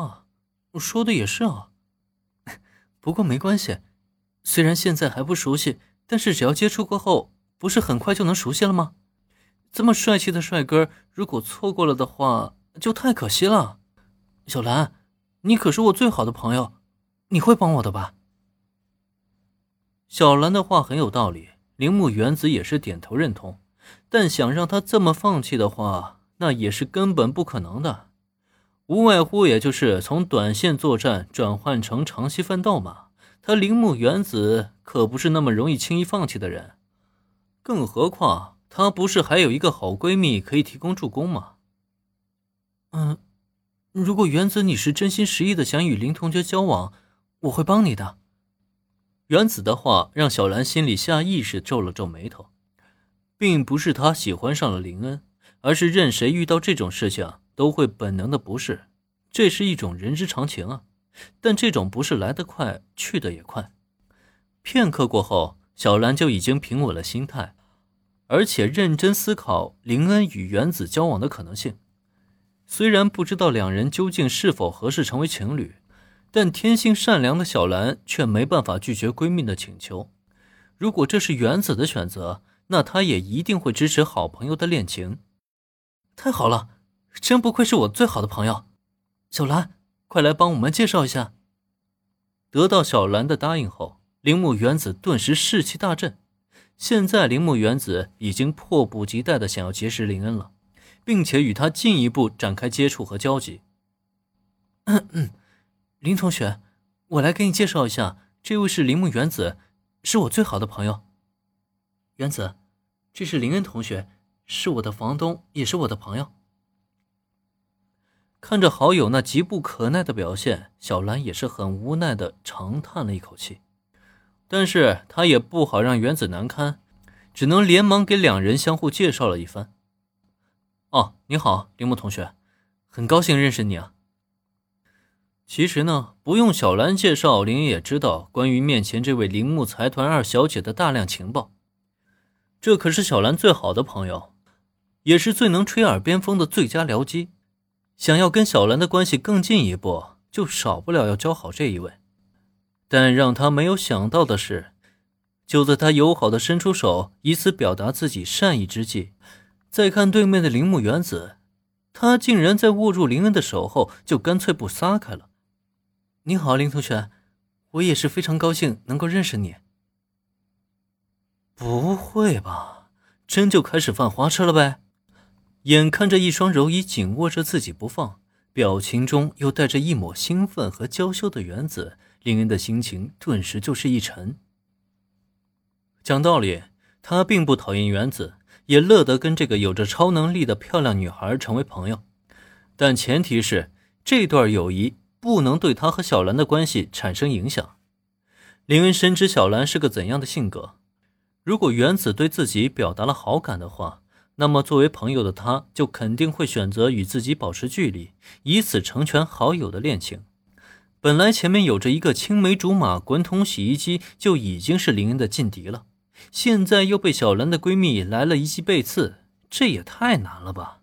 啊，说的也是啊。不过没关系，虽然现在还不熟悉，但是只要接触过后，不是很快就能熟悉了吗？这么帅气的帅哥，如果错过了的话，就太可惜了。小兰，你可是我最好的朋友，你会帮我的吧？小兰的话很有道理，铃木原子也是点头认同。但想让他这么放弃的话，那也是根本不可能的。无外乎也就是从短线作战转换成长期奋斗嘛。他铃木原子可不是那么容易轻易放弃的人，更何况他不是还有一个好闺蜜可以提供助攻吗？嗯，如果原子你是真心实意的想与林同学交往，我会帮你的。原子的话让小兰心里下意识皱了皱眉头，并不是他喜欢上了林恩，而是任谁遇到这种事情都会本能的不是，这是一种人之常情啊。但这种不是来得快，去的也快。片刻过后，小兰就已经平稳了心态，而且认真思考林恩与原子交往的可能性。虽然不知道两人究竟是否合适成为情侣。但天性善良的小兰却没办法拒绝闺蜜的请求。如果这是原子的选择，那她也一定会支持好朋友的恋情。太好了，真不愧是我最好的朋友。小兰，快来帮我们介绍一下。得到小兰的答应后，铃木原子顿时士气大振。现在，铃木原子已经迫不及待的想要结识林恩了，并且与他进一步展开接触和交集。嗯嗯。林同学，我来给你介绍一下，这位是铃木原子，是我最好的朋友。原子，这是林恩同学，是我的房东，也是我的朋友。看着好友那急不可耐的表现，小兰也是很无奈的长叹了一口气，但是她也不好让原子难堪，只能连忙给两人相互介绍了一番。哦，你好，铃木同学，很高兴认识你啊。其实呢，不用小兰介绍，林也知道关于面前这位铃木财团二小姐的大量情报。这可是小兰最好的朋友，也是最能吹耳边风的最佳僚机。想要跟小兰的关系更进一步，就少不了要教好这一位。但让他没有想到的是，就在他友好的伸出手，以此表达自己善意之际，再看对面的铃木原子，他竟然在握住林恩的手后，就干脆不撒开了。你好，林同学，我也是非常高兴能够认识你。不会吧，真就开始犯花痴了呗？眼看着一双柔衣紧握着自己不放，表情中又带着一抹兴奋和娇羞的原子，林恩的心情顿时就是一沉。讲道理，他并不讨厌原子，也乐得跟这个有着超能力的漂亮女孩成为朋友，但前提是这段友谊。不能对他和小兰的关系产生影响。林恩深知小兰是个怎样的性格，如果原子对自己表达了好感的话，那么作为朋友的他就肯定会选择与自己保持距离，以此成全好友的恋情。本来前面有着一个青梅竹马，滚筒洗衣机就已经是林恩的劲敌了，现在又被小兰的闺蜜来了一记背刺，这也太难了吧！